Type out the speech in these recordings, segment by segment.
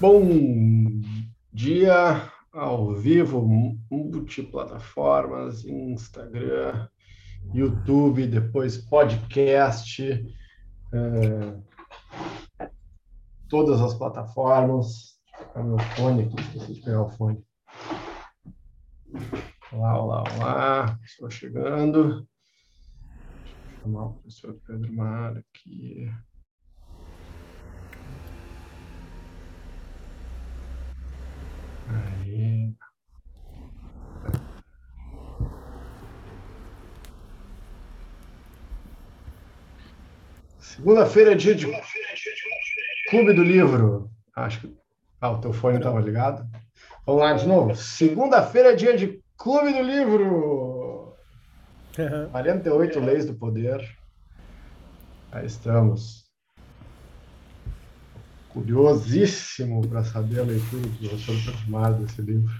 Bom dia, ao vivo, multiplataformas, Instagram, YouTube, depois podcast, é, todas as plataformas. Vou meu fone aqui, esqueci de pegar o fone. Olá, olá, olá, estou chegando. Vou chamar o professor Pedro Mar aqui. Aí. Segunda-feira é dia de Clube do Livro. Acho que. Ah, o teu fone estava ligado. Vamos lá de novo. Segunda-feira é dia de Clube do Livro. 48 Leis do Poder. Aí estamos. Curiosíssimo para saber a leitura do professor Patimar desse livro.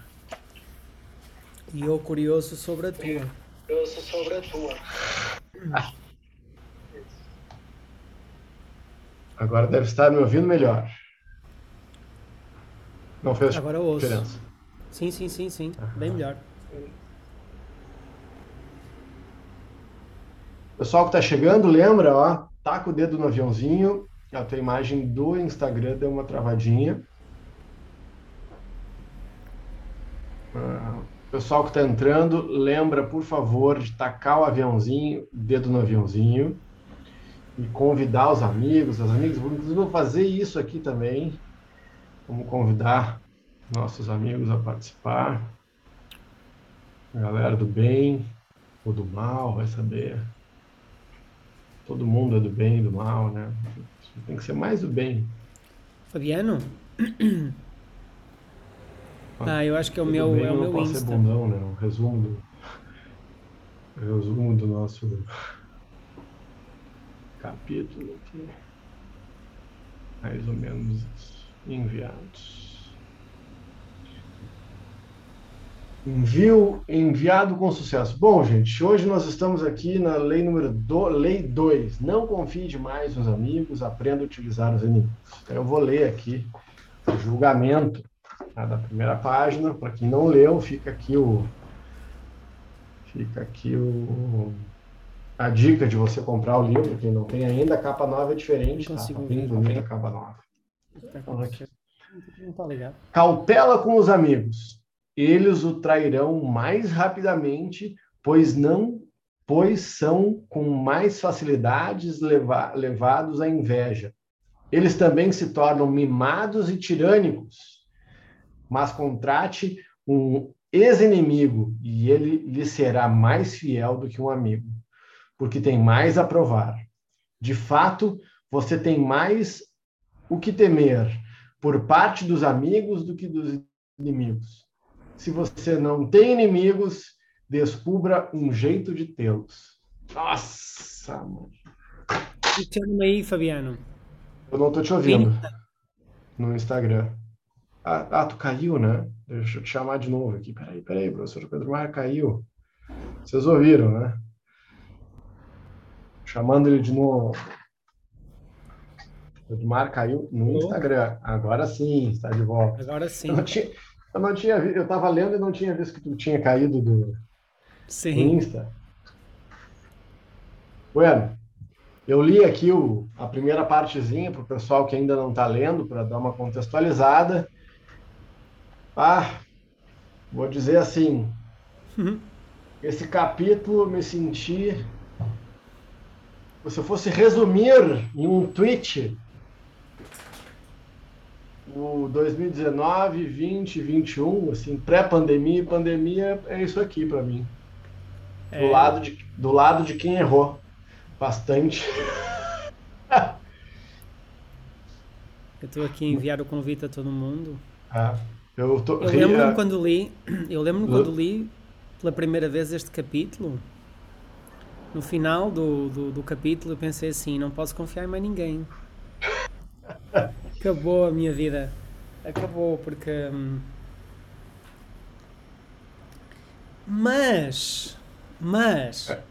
E eu curioso sobre a tua. Curioso sobre a tua. Agora deve estar me ouvindo melhor. Não fez Agora eu ouço. diferença. Sim, sim, sim, sim. Bem melhor. Pessoal que está chegando, lembra, ó, taca o dedo no aviãozinho. A tua imagem do Instagram deu uma travadinha. Ah, Pessoal que está entrando, lembra, por favor, de tacar o aviãozinho, dedo no aviãozinho, e convidar os amigos, as amigas. Inclusive, vou fazer isso aqui também. Vamos convidar nossos amigos a participar. A galera do bem ou do mal, vai saber. Todo mundo é do bem e do mal, né? Tem que ser mais do bem. Fabiano? Ah, eu acho que é o Tudo meu, bem, é o meu posso ser Insta. bundão, né? O resumo do, o resumo do nosso capítulo aqui. Mais ou menos isso. Enviados. Envio enviado com sucesso. Bom, gente, hoje nós estamos aqui na lei número do, lei 2. Não confie demais nos amigos, aprenda a utilizar os inimigos. Então, eu vou ler aqui o julgamento tá, da primeira página. Para quem não leu, fica aqui o fica aqui o a dica de você comprar o livro, quem não tem ainda, a capa nova é diferente, tá? Tá bem bonita a capa nova. Então, aqui. Não tá ligado. Cautela com os amigos. Eles o trairão mais rapidamente, pois não, pois são com mais facilidades leva- levados à inveja. Eles também se tornam mimados e tirânicos. Mas contrate um ex-inimigo e ele lhe será mais fiel do que um amigo, porque tem mais a provar. De fato, você tem mais o que temer por parte dos amigos do que dos inimigos. Se você não tem inimigos, descubra um jeito de tê-los. Nossa, mano. Chama aí, Fabiano. Eu não tô te ouvindo no Instagram. Ah, ah, tu caiu, né? Deixa eu te chamar de novo aqui. Peraí, peraí, professor Pedro Maia caiu. Vocês ouviram, né? Chamando ele de novo. Pedro Mar caiu no Instagram. Agora sim, está de volta. Agora sim. Eu não tinha, eu não tinha vi- eu estava lendo e não tinha visto que tu tinha caído do, do Sim. Insta. Bueno, eu li aqui o, a primeira partezinha para o pessoal que ainda não está lendo, para dar uma contextualizada. Ah, vou dizer assim, Uhum. esse capítulo me senti. Se eu fosse resumir em um tweet o 2019, 20, 21, assim, pré-pandemia e pandemia, é isso aqui para mim. Do, É, lado de, do lado de quem errou. Bastante. Eu estou aqui a enviar o convite a todo mundo. Ah, eu tô, Eu lembro-me quando li, eu lembro-me quando li pela primeira vez este capítulo. No final do, do, do capítulo eu pensei assim, não posso confiar em mais ninguém. Acabou a minha vida. Acabou porque. hum, Mas, mas, É.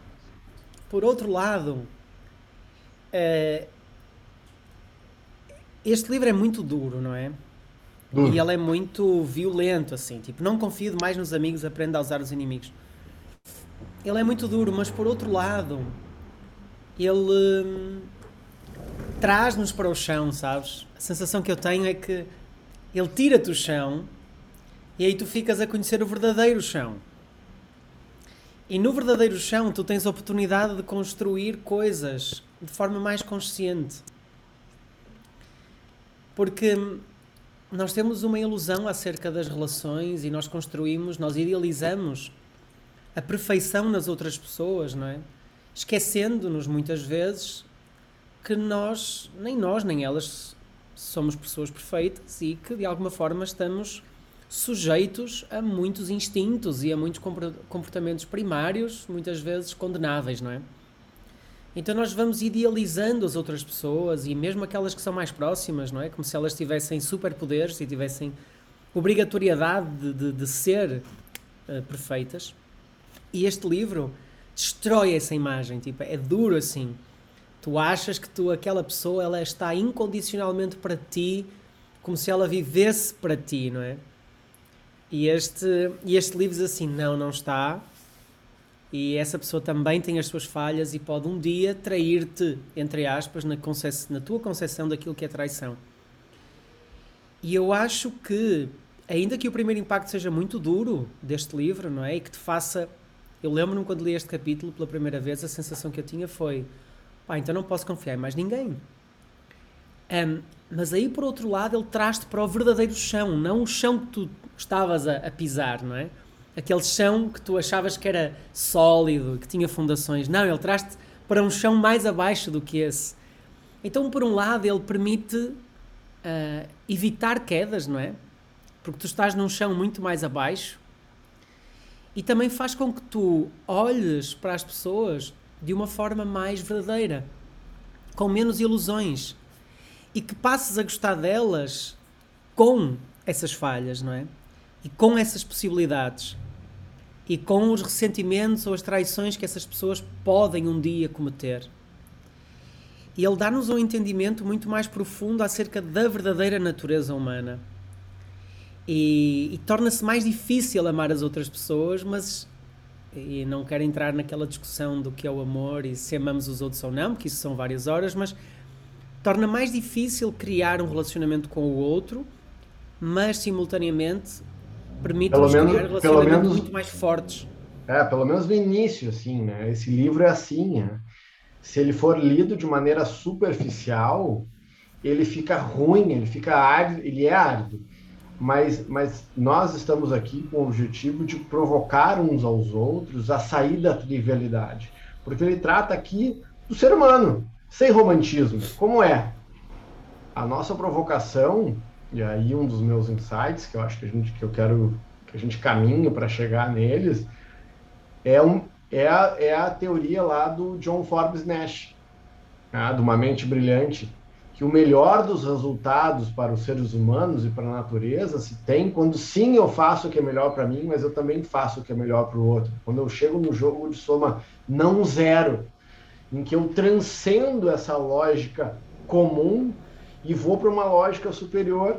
por outro lado, eh, este livro é muito duro, não é? Duro. E ele é muito violento, assim. Tipo, não confio mais nos amigos, aprenda a usar os inimigos. Ele é muito duro, mas por outro lado, ele hum, traz-nos para o chão, sabes? A sensação que eu tenho é que ele tira-te o chão e aí tu ficas a conhecer o verdadeiro chão. E no verdadeiro chão tu tens a oportunidade de construir coisas de forma mais consciente. Porque nós temos uma ilusão acerca das relações e nós construímos, nós idealizamos a perfeição nas outras pessoas, não é? Esquecendo-nos muitas vezes que nós, nem nós nem elas, somos pessoas perfeitas e que de alguma forma estamos sujeitos a muitos instintos e a muitos comportamentos primários, muitas vezes condenáveis, não é? Então nós vamos idealizando as outras pessoas e mesmo aquelas que são mais próximas, não é? Como se elas tivessem superpoderes e tivessem obrigatoriedade de, de, de ser uh, perfeitas. E este livro destrói essa imagem, tipo, é duro assim. Tu achas que tu, aquela pessoa, ela está incondicionalmente para ti, como se ela vivesse para ti, não é? E este, e este livro diz assim: não, não está. E essa pessoa também tem as suas falhas e pode um dia trair-te, entre aspas, na, na tua concepção daquilo que é traição. E eu acho que, ainda que o primeiro impacto seja muito duro deste livro, não é? E que te faça. Eu lembro-me quando li este capítulo pela primeira vez, a sensação que eu tinha foi: pá, então não posso confiar em mais ninguém. Um, mas aí, por outro lado, ele traz-te para o verdadeiro chão, não o chão que tu estavas a, a, pisar, não é? Aquele chão que tu achavas que era sólido, que tinha fundações. Não, ele traz-te para um chão mais abaixo do que esse. Então, por um lado, ele permite uh, evitar quedas, não é? Porque tu estás num chão muito mais abaixo e também faz com que tu olhes para as pessoas de uma forma mais verdadeira, com menos ilusões e que passes a gostar delas com essas falhas, não é? E com essas possibilidades e com os ressentimentos ou as traições que essas pessoas podem um dia cometer. E ele dá-nos um entendimento muito mais profundo acerca da verdadeira natureza humana. E, e torna-se mais difícil amar as outras pessoas, mas. E não quero entrar naquela discussão do que é o amor e se amamos os outros ou não, porque isso são várias horas, mas torna mais difícil criar um relacionamento com o outro, mas simultaneamente permite-nos criar relacionamentos menos, muito mais fortes. É, pelo menos no início, assim, né? Esse livro é assim, né? Se ele for lido de maneira superficial, ele fica ruim, ele fica árido, ele é árido. Mas, mas nós estamos aqui com o objetivo de provocar uns aos outros a sair da trivialidade. Porque ele trata aqui do ser humano, sem romantismo. Como é? A nossa provocação, e aí um dos meus insights que eu acho que a gente que eu quero que a gente caminha para chegar neles é um é a, é a teoria lá do John Forbes Nash, né, de uma mente brilhante, que o melhor dos resultados para os seres humanos e para a natureza se tem quando sim eu faço o que é melhor para mim, mas eu também faço o que é melhor para o outro. Quando eu chego no jogo de soma não zero, em que eu transcendo essa lógica comum e vou para uma lógica superior.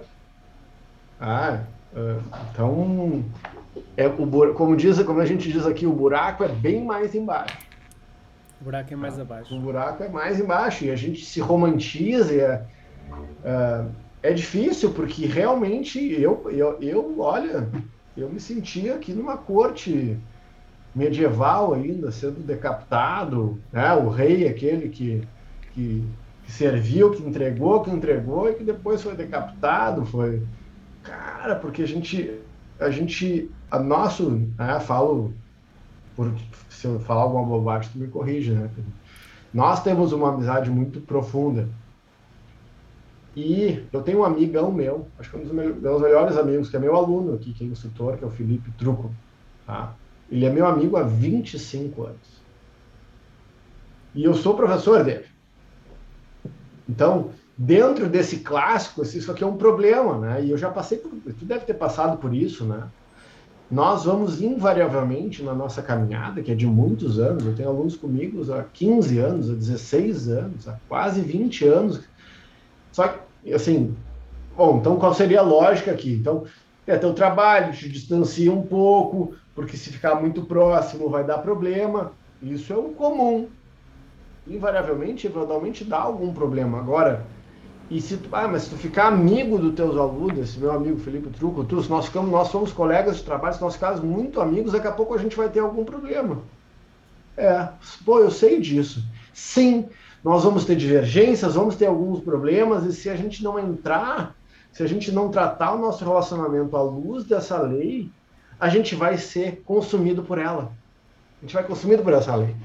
Ah, é, então, é o, como, diz, como a gente diz aqui, o buraco é bem mais embaixo. O buraco é mais abaixo. O buraco é mais embaixo e a gente se romantiza. É, é, é difícil porque realmente eu, eu, eu, olha, eu me sentia aqui numa corte medieval ainda, sendo decapitado, né? o rei aquele que, que, que, serviu, que entregou, que entregou e que depois foi decapitado, foi... Cara, porque a gente, a gente, a nosso, né, falo, por, se eu falar alguma bobagem, tu me corrige, né? Nós temos uma amizade muito profunda. E eu tenho um amigão meu, acho que é um dos meus melhores amigos, que é meu aluno aqui, que é instrutor, que é o Felipe Truco, tá? Ele é meu amigo há 25 anos. E eu sou professor dele. Então, dentro desse clássico, isso aqui é um problema, né? E eu já passei por. Tu deve ter passado por isso, né? Nós vamos invariavelmente na nossa caminhada, que é de muitos anos, eu tenho alunos comigo há 15 anos, há 16 anos, há quase 20 anos. Só que, assim, bom, então qual seria a lógica aqui? Então, é teu trabalho, te distancia um pouco, porque se ficar muito próximo vai dar problema. Isso é o comum. Invariavelmente, eventualmente dá algum problema. Agora, e se tu, ah, mas se tu ficar amigo dos teus alunos, esse meu amigo Felipe Truco, tu, nós, ficamos, nós somos colegas de trabalho, se nós ficamos muito amigos, daqui a pouco a gente vai ter algum problema. É, pô, eu sei disso. Sim, nós vamos ter divergências, vamos ter alguns problemas, e se a gente não entrar, se a gente não tratar o nosso relacionamento à luz dessa lei, a gente vai ser consumido por ela. A gente vai consumido por essa lei.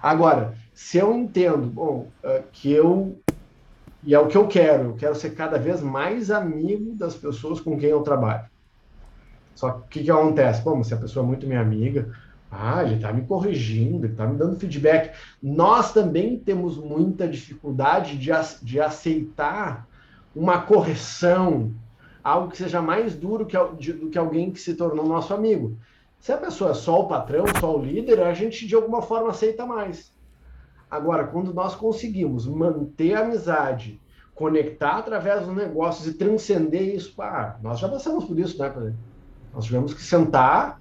Agora, se eu entendo, bom, é, que eu e é o que eu quero, eu quero ser cada vez mais amigo das pessoas com quem eu trabalho. Só que o que, acontece? Bom, se a pessoa é muito minha amiga, ah, ele está me corrigindo, ele está me dando feedback. Nós também temos muita dificuldade de, de aceitar uma correção, algo que seja mais duro que, de, do que alguém que se tornou nosso amigo. Se a pessoa é só o patrão, só o líder, a gente de alguma forma aceita mais. Agora, quando nós conseguimos manter a amizade, conectar através dos negócios e transcender isso, ah, nós já passamos por isso, né? Nós tivemos que sentar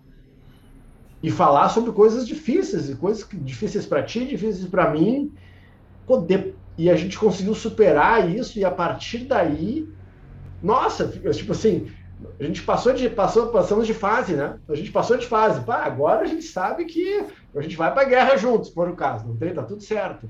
e falar sobre coisas difíceis, e coisas difíceis para ti, difíceis para mim, poder e a gente conseguiu superar isso e a partir daí, nossa, tipo assim, a gente passou de passou passamos de fase, né? A gente passou de fase. Pá, agora a gente sabe que a gente vai para a guerra juntos, por o caso, não tem, tá tudo certo.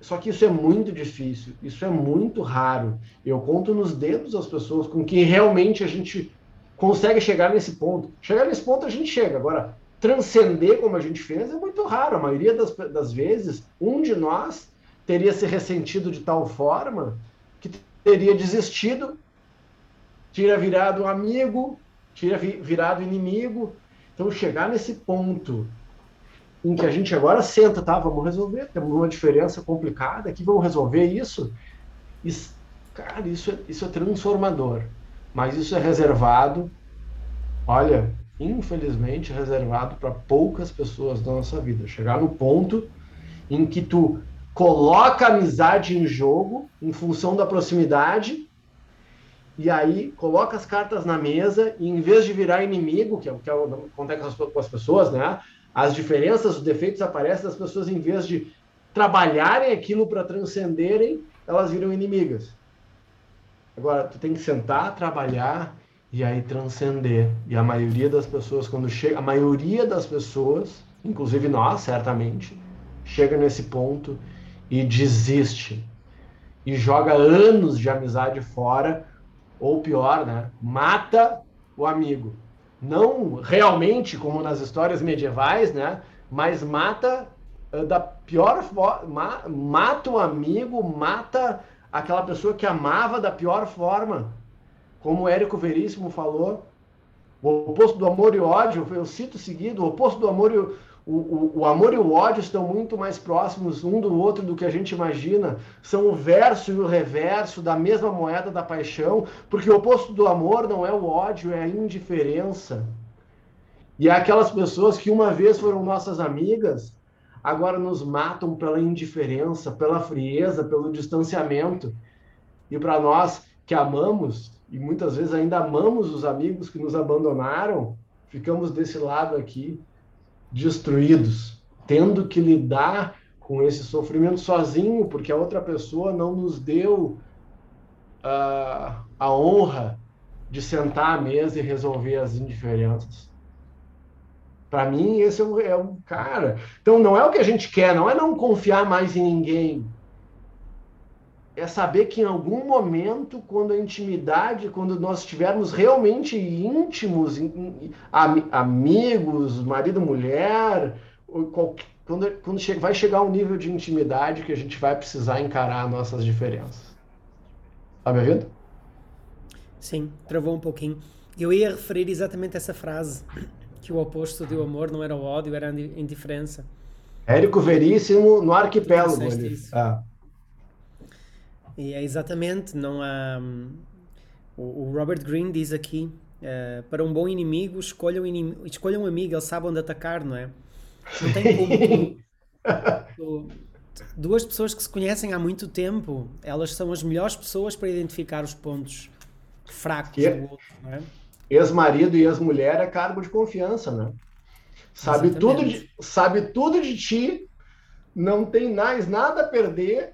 Só que isso é muito difícil, isso é muito raro. Eu conto nos dedos as pessoas com quem realmente a gente consegue chegar nesse ponto. Chegar nesse ponto a gente chega. Agora, transcender como a gente fez é muito raro. A maioria das, das vezes, um de nós teria se ressentido de tal forma que teria desistido, teria virado amigo, teria virado inimigo. Então, chegar nesse ponto em que a gente agora senta, tá? Vamos resolver, temos uma diferença complicada aqui, vamos resolver isso. isso cara, isso é, isso é transformador. Mas isso é reservado, olha, infelizmente reservado para poucas pessoas da nossa vida. Chegar no ponto em que tu coloca a amizade em jogo em função da proximidade e aí coloca as cartas na mesa e em vez de virar inimigo, que é o que acontece com as pessoas, né? As diferenças, os defeitos aparecem das pessoas em vez de trabalharem aquilo para transcenderem, elas viram inimigas. Agora, tu tem que sentar, trabalhar e aí transcender. E a maioria das pessoas, quando chega, a maioria das pessoas, inclusive nós, certamente, chega nesse ponto e desiste. E joga anos de amizade fora, ou pior, né? Mata o amigo. Não realmente como nas histórias medievais, né? Mas mata uh, da pior forma, mata o amigo, mata aquela pessoa que amava da pior forma. Como o Érico Veríssimo falou, o oposto do amor e ódio, eu cito seguido, o oposto do amor e o, o, o, amor e o ódio estão muito mais próximos um do outro do que a gente imagina. São o verso e o reverso da mesma moeda da paixão, porque o oposto do amor não é o ódio, é a indiferença. E aquelas pessoas que uma vez foram nossas amigas, agora nos matam pela indiferença, pela frieza, pelo distanciamento. E para nós que amamos, e muitas vezes ainda amamos os amigos que nos abandonaram, ficamos desse lado aqui, destruídos, tendo que lidar com esse sofrimento sozinho, porque a outra pessoa não nos deu uh, a honra de sentar à mesa e resolver as indiferenças. Para mim, esse é o, é cara. Então, não é o que a gente quer, não é não confiar mais em ninguém. É saber que em algum momento, quando a intimidade, quando nós estivermos realmente íntimos, amigos, marido, mulher, quando, quando vai chegar um nível de intimidade que a gente vai precisar encarar nossas diferenças. Tá me ouvindo? Sim, travou um pouquinho. Eu ia referir exatamente essa frase que o oposto do amor não era o ódio, era a indiferença. Érico Veríssimo no arquipélago. Ah. E é exatamente, não há. Um, o, Robert Greene diz aqui: uh, para um bom inimigo, escolha um, inimigo, escolha um amigo, ele sabe onde atacar, não é? Não tem como tu, tu, duas pessoas que se conhecem há muito tempo, elas são as melhores pessoas para identificar os pontos fracos é do outro, não é? Ex-marido e ex-mulher é cargo de confiança, né? Sabe tudo, de, sabe tudo de ti, não tem mais nada a perder.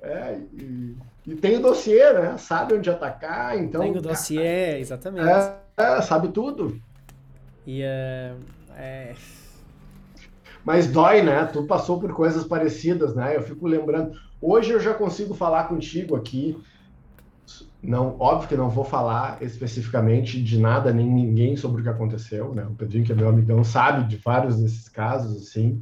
É, e, e, tem o dossiê, né? Sabe onde atacar, então. Tem o dossiê, exatamente. É, é, sabe tudo. E uh, é. Mas dói, né? Tu passou por coisas parecidas, né? Eu fico lembrando. Hoje eu já consigo falar contigo aqui. Não, óbvio que não vou falar especificamente de nada nem ninguém sobre o que aconteceu, né? O Pedrinho, que é meu amigão, sabe de vários desses casos, assim.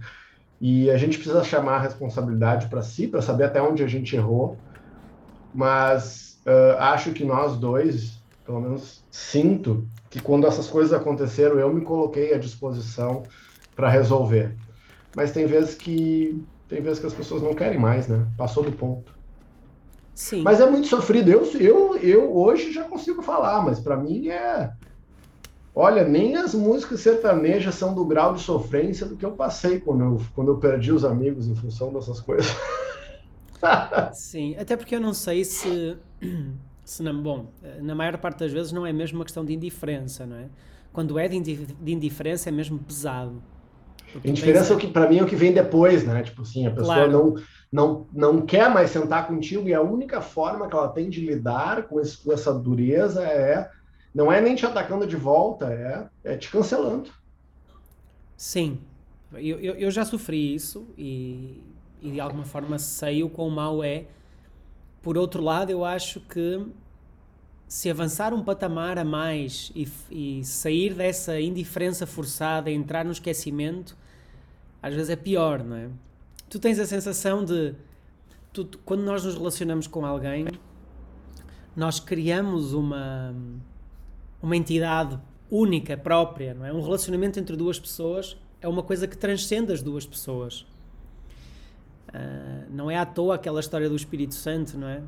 E a gente precisa chamar a responsabilidade para si, para saber até onde a gente errou. Mas uh, acho que nós dois, pelo menos sinto, que quando essas coisas aconteceram, eu me coloquei à disposição para resolver. Mas tem vezes que tem vezes que as pessoas não querem mais, né? Passou do ponto. Sim. Mas é muito sofrido. Eu, eu, eu hoje já consigo falar, mas para mim é. Olha, nem as músicas sertanejas são do grau de sofrência do que eu passei quando eu, quando eu perdi os amigos em função dessas coisas. Sim, até porque eu não sei se, se não, bom, na maior parte das vezes não é mesmo uma questão de indiferença, não é? Quando é de indiferença é mesmo pesado. Indiferença é o que para mim é o que vem depois, né? Tipo assim, a pessoa claro. não, não, não quer mais sentar contigo e a única forma que ela tem de lidar com, esse, com essa dureza é não é nem te atacando de volta, é, é te cancelando. Sim, eu, eu, eu já sofri isso e, e de alguma forma sei o quão mau é. Por outro lado, eu acho que se avançar um patamar a mais e, e, sair dessa indiferença forçada, entrar no esquecimento, às vezes é pior, não é? Tu tens a sensação de. Tu, quando nós nos relacionamos com alguém, nós criamos uma, uma entidade única, própria, não é? Um relacionamento entre duas pessoas é uma coisa que transcende as duas pessoas. Uh, não é à toa aquela história do Espírito Santo, não é?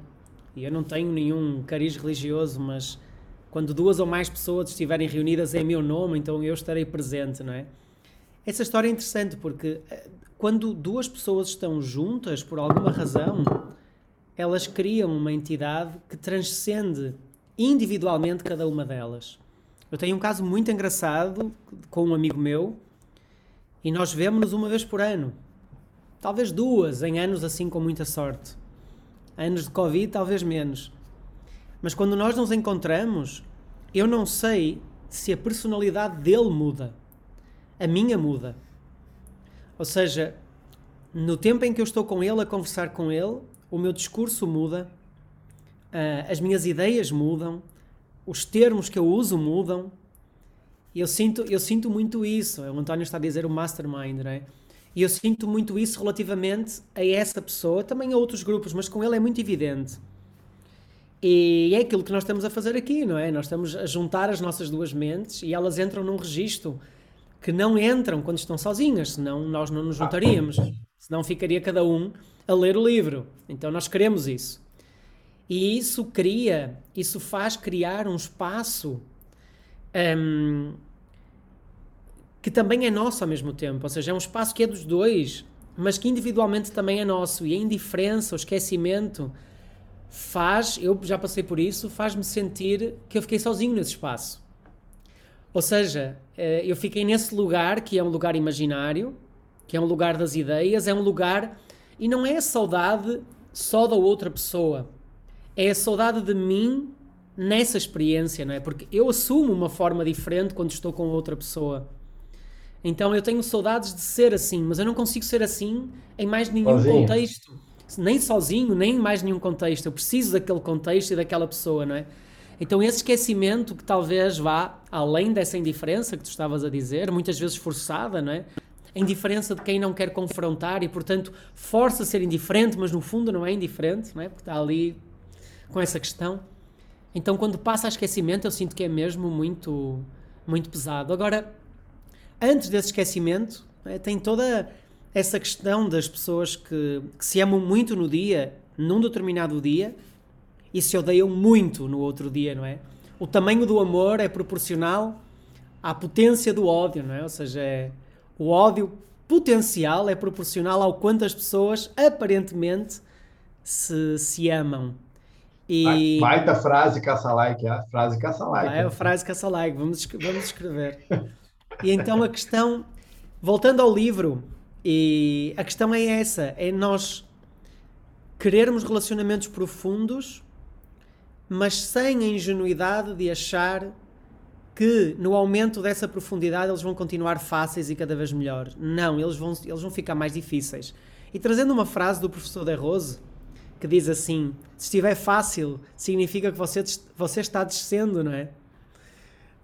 E eu não tenho nenhum cariz religioso, mas quando duas ou mais pessoas estiverem reunidas em meu nome, então eu estarei presente, não é? Essa história é interessante porque eh, quando duas pessoas estão juntas, por alguma razão, elas criam uma entidade que transcende individualmente cada uma delas. Eu tenho um caso muito engraçado com um amigo meu e nós vemos-nos uma vez por ano. Talvez duas, em anos assim com muita sorte anos de Covid, talvez menos. Mas quando nós nos encontramos, eu não sei se a personalidade dele muda. A minha muda. Ou seja, no tempo em que eu estou com ele, a conversar com ele, o meu discurso muda, uh, as minhas ideias mudam, os termos que eu uso mudam. Eu sinto, eu sinto muito isso. O António está a dizer o mastermind, não é? E eu sinto muito isso relativamente a essa pessoa, também a outros grupos, mas com ele é muito evidente. E é aquilo que nós estamos a fazer aqui, não é? Nós estamos a juntar as nossas duas mentes e elas entram num registro que não entram quando estão sozinhas, senão nós não nos juntaríamos. Senão ficaria cada um a ler o livro. Então nós queremos isso. E isso cria, isso faz criar um espaço um, que também é nosso ao mesmo tempo, ou seja, é um espaço que é dos dois, mas que individualmente também é nosso. E a indiferença, o esquecimento, faz, eu já passei por isso, faz-me sentir que eu fiquei sozinho nesse espaço. Ou seja, eh, eu fiquei nesse lugar que é um lugar imaginário, que é um lugar das ideias, é um lugar. E não é a saudade só da outra pessoa, é a saudade de mim nessa experiência, não é? Porque eu assumo uma forma diferente quando estou com outra pessoa. Então eu tenho saudades de ser assim, mas eu não consigo ser assim em mais nenhum sozinho. contexto. Nem sozinho, nem em mais nenhum contexto. Eu preciso daquele contexto e daquela pessoa, não é? Então esse esquecimento que talvez vá além dessa indiferença que tu estavas a dizer, muitas vezes forçada, não é? A indiferença de quem não quer confrontar e, portanto, força a ser indiferente, mas no fundo não é indiferente, não é? Porque está ali com essa questão. Então, quando passa a esquecimento, eu sinto que é mesmo muito, muito pesado. Agora, antes desse esquecimento, é, tem toda essa questão das pessoas que, que, se amam muito no dia, num determinado dia, e se odeiam muito no outro dia, não é? O tamanho do amor é proporcional à potência do ódio, não é? Ou seja, é, o ódio potencial é proporcional ao quanto as pessoas aparentemente se, se amam. E... Baita frase caça-like, a frase caça-like. É a frase caça-like, vamos, vamos escrever. e então a questão, voltando ao livro, e a questão é essa, é nós querermos relacionamentos profundos, mas sem a ingenuidade de achar que no aumento dessa profundidade eles vão continuar fáceis e cada vez melhor. Não, eles vão, eles vão ficar mais difíceis. E trazendo uma frase do professor De Rose, que diz assim: se estiver fácil, significa que você, você está descendo, não é?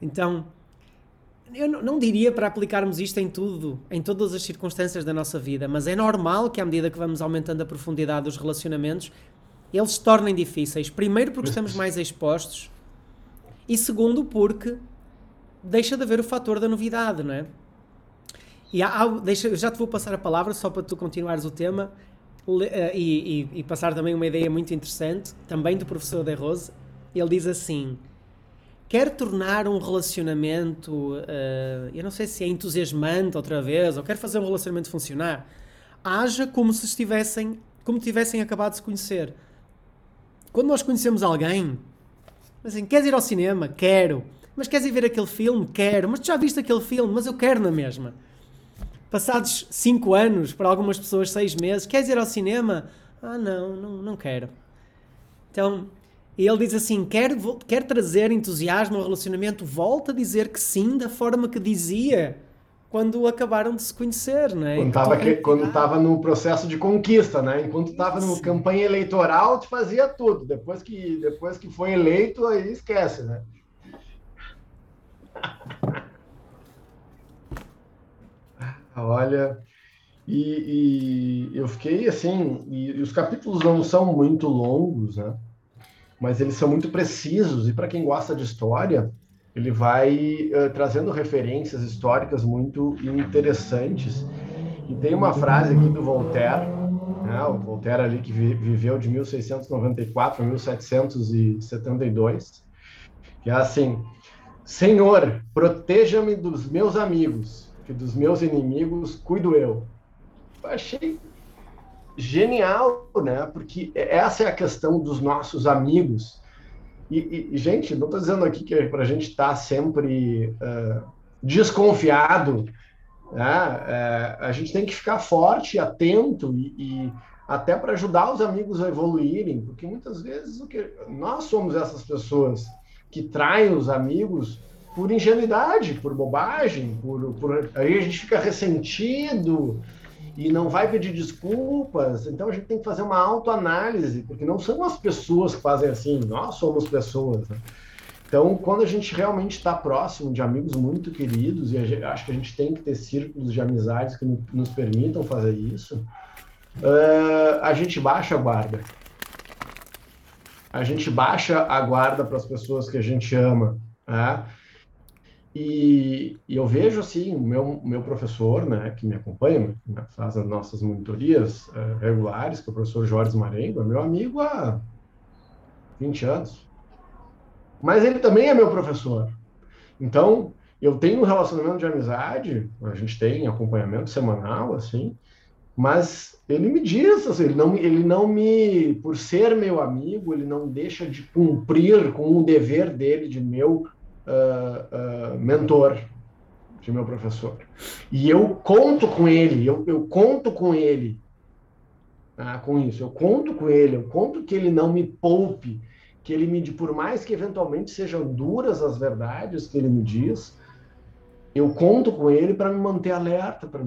Então, eu não diria para aplicarmos isto em tudo, em todas as circunstâncias da nossa vida, mas é normal que à medida que vamos aumentando a profundidade dos relacionamentos, eles se tornem difíceis. Primeiro porque estamos mais expostos e segundo porque deixa de haver o fator da novidade, não é? E há, há, deixa, já te vou passar a palavra só para tu continuares o tema e, e, e, passar também uma ideia muito interessante, também do professor De Rose. Ele diz assim: quer tornar um relacionamento, uh, eu não sei se é entusiasmante outra vez, ou quer fazer um relacionamento funcionar, haja como se estivessem, como tivessem acabado de se conhecer. Quando nós conhecemos alguém, assim, queres ir ao cinema? Quero. Mas queres ir ver aquele filme? Quero. Mas tu já viste aquele filme? Mas eu quero na mesma. Passados 5 anos, para algumas pessoas 6 meses, queres ir ao cinema? Ah, não, não, não quero. Então, ele diz assim: quer, quer trazer entusiasmo ao relacionamento, volta a dizer que sim, da forma que dizia quando acabaram de se conhecer, não é? Quando estava no processo de conquista, né? Enquanto estava na campanha eleitoral, te fazia tudo. Depois que, depois que foi eleito, aí esquece, né? Olha, e, e, eu fiquei assim, e, e, os capítulos não são muito longos, né? Mas eles são muito precisos, e para quem gosta de história, ele vai uh, trazendo referências históricas muito interessantes. E tem uma frase aqui do Voltaire, né? o Voltaire ali que vi, viveu de 1694 a 1772, que é assim: Senhor, proteja-me dos meus amigos, que dos meus inimigos cuido eu. eu. Achei genial, né? Porque essa é a questão dos nossos amigos. E, e gente, não estou dizendo aqui que para a gente estar tá sempre uh, desconfiado, né? É, a gente tem que ficar forte, atento e, e até para ajudar os amigos a evoluírem, porque muitas vezes o que nós somos essas pessoas que traem os amigos por ingenuidade, por bobagem, por, por aí a gente fica ressentido e não vai pedir desculpas. Então a gente tem que fazer uma autoanálise, porque não são as pessoas que fazem assim, nós somos pessoas. Né? Então, quando a gente realmente está próximo de amigos muito queridos, e gente, acho que a gente tem que ter círculos de amizades que nos permitam fazer isso, uh, a gente baixa a guarda a gente baixa a guarda para as pessoas que a gente ama. Né? E, e, eu vejo assim, o meu, meu professor, né, que me acompanha, né, faz as nossas monitorias uh, regulares, que é o professor Jorge Marengo, é meu amigo há 20 anos. Mas ele também é meu professor. Então, eu tenho um relacionamento de amizade, a gente tem acompanhamento semanal, assim, mas ele me diz, assim, ele, não, ele não me, por ser meu amigo, ele não deixa de cumprir com o dever dele de meu uh, uh, mentor, de meu professor. E eu conto com ele, eu, eu conto com ele ah, com isso, eu conto com ele, eu conto que ele não me poupe, que ele me, por mais que eventualmente sejam duras as verdades que ele me diz, eu conto com ele para me manter alerta, para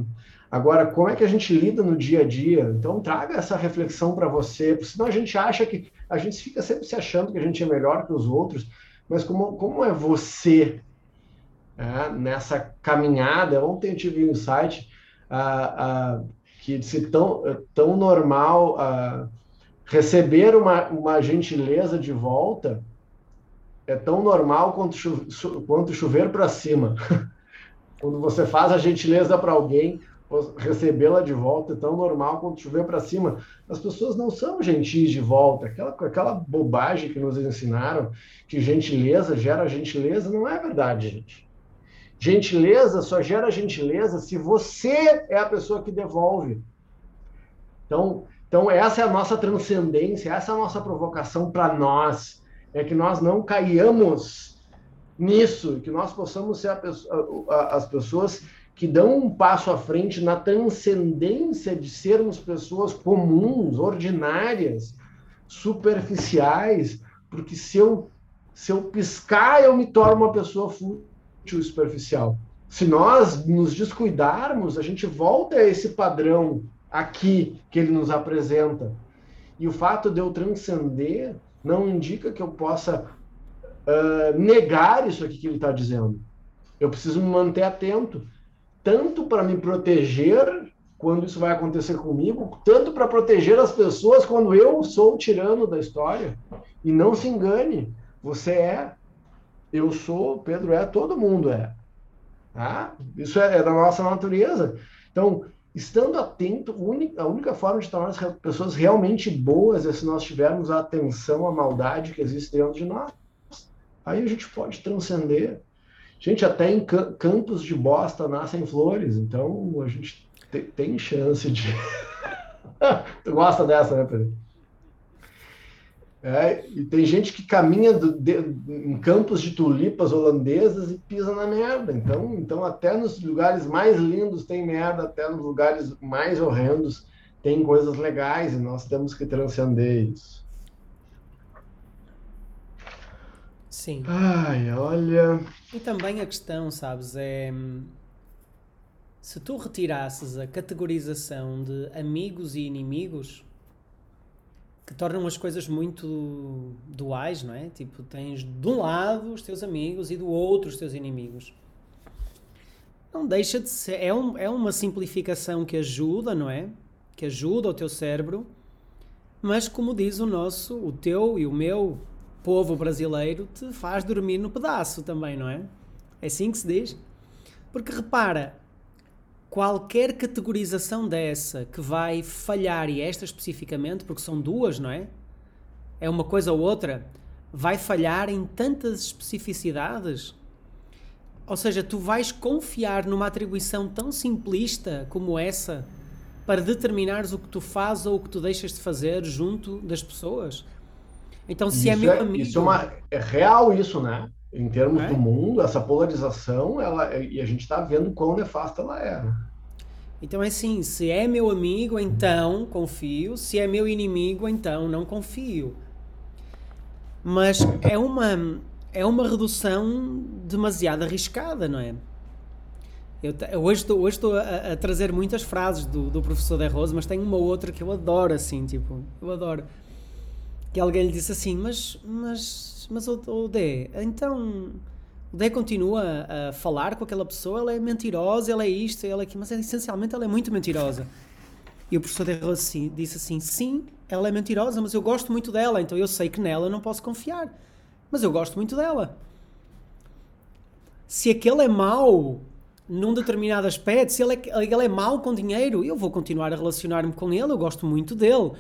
Agora, como é que a gente lida no dia a dia? Então, traga essa reflexão para você, porque senão a gente acha que a gente fica sempre se achando que a gente é melhor que os outros, mas como, como é você é, nessa caminhada? Ontem eu tive um insight ah, ah, que se tão, tão normal ah, receber uma, uma gentileza de volta é tão normal quanto, cho quanto chover para cima. Quando você faz a gentileza para alguém, recebê-la de volta é tão normal quanto chover para cima. As pessoas não são gentis de volta. Aquela, aquela bobagem que nos ensinaram que gentileza gera gentileza não é verdade, gente. Gentileza só gera gentileza se você é a pessoa que devolve. Então, então essa é a nossa transcendência, essa é a nossa provocação para nós, é que nós não caiamos nisso, que nós possamos ser pessoa, as pessoas que dão um passo à frente na transcendência de sermos pessoas comuns, ordinárias, superficiais, porque se eu, se eu piscar, eu me torno uma pessoa fútil superficial. Se nós nos descuidarmos, a gente volta a esse padrão aqui que ele nos apresenta. E o fato de eu transcender não indica que eu possa uh, negar isso aqui que ele está dizendo. Eu preciso me manter atento, tanto para me proteger quando isso vai acontecer comigo, tanto para proteger as pessoas quando eu sou o tirano da história. E não se engane, você é, eu sou, Pedro é, todo mundo é. Tá? Isso é, é da nossa natureza. Então, estando atento, a única forma de tornar as pessoas realmente boas é se nós tivermos a atenção à maldade que existe dentro de nós. Aí a gente pode transcender. Gente, até em campos de bosta nascem flores, então a gente tem chance de. tu gosta dessa, né, Pedro? É, e tem gente que caminha do, de, em campos de tulipas holandesas e pisa na merda. Então, então, até nos lugares mais lindos tem merda, até nos lugares mais horrendos tem coisas legais e nós temos que transcender isso. Sim. Ai, olha. E também a questão, sabes, é se tu retirasses a categorização de amigos e inimigos, que tornam as coisas muito duais, não é? Tipo, tens de um lado os teus amigos e do outro os teus inimigos. Não deixa de ser. É, um, é uma simplificação que ajuda, não é? Que ajuda o teu cérebro, mas como diz o nosso, o teu e o meu povo brasileiro, te faz dormir no pedaço também, não é? É assim que se diz? Porque repara, qualquer categorização dessa que vai falhar, e esta especificamente, porque são duas, não é? É uma coisa ou outra, vai falhar em tantas especificidades. Ou seja, tu vais confiar numa atribuição tão simplista como essa para determinares o que tu fazes ou o que tu deixas de fazer junto das pessoas. Então, se é isso é meu é, amigo. Isso é, uma, é real, isso, né? em termos é? do mundo, essa polarização, ela, e a gente está vendo quão nefasta ela é. Né? Então é assim, se é meu amigo, então confio, se é meu inimigo, então não confio. Mas é uma, é uma redução demasiado arriscada, não é? Eu, eu hoje estou, hoje estou a, a, trazer muitas frases do, do professor De Rose, mas tem uma outra que eu adoro, assim, tipo, eu adoro. Que alguém lhe disse assim, mas, mas mas, o, o D, então o D continua a falar com aquela pessoa, ela é mentirosa, ela é isto, ela é aquilo, mas essencialmente ela é muito mentirosa. E o professor D assim, disse assim: sim, ela é mentirosa, mas eu gosto muito dela, então eu sei que nela não posso confiar. Mas eu gosto muito dela. Se aquele é mau num determinado aspecto, se ele é, ele é mau com dinheiro, eu vou continuar a relacionar-me com ele, eu gosto muito dele.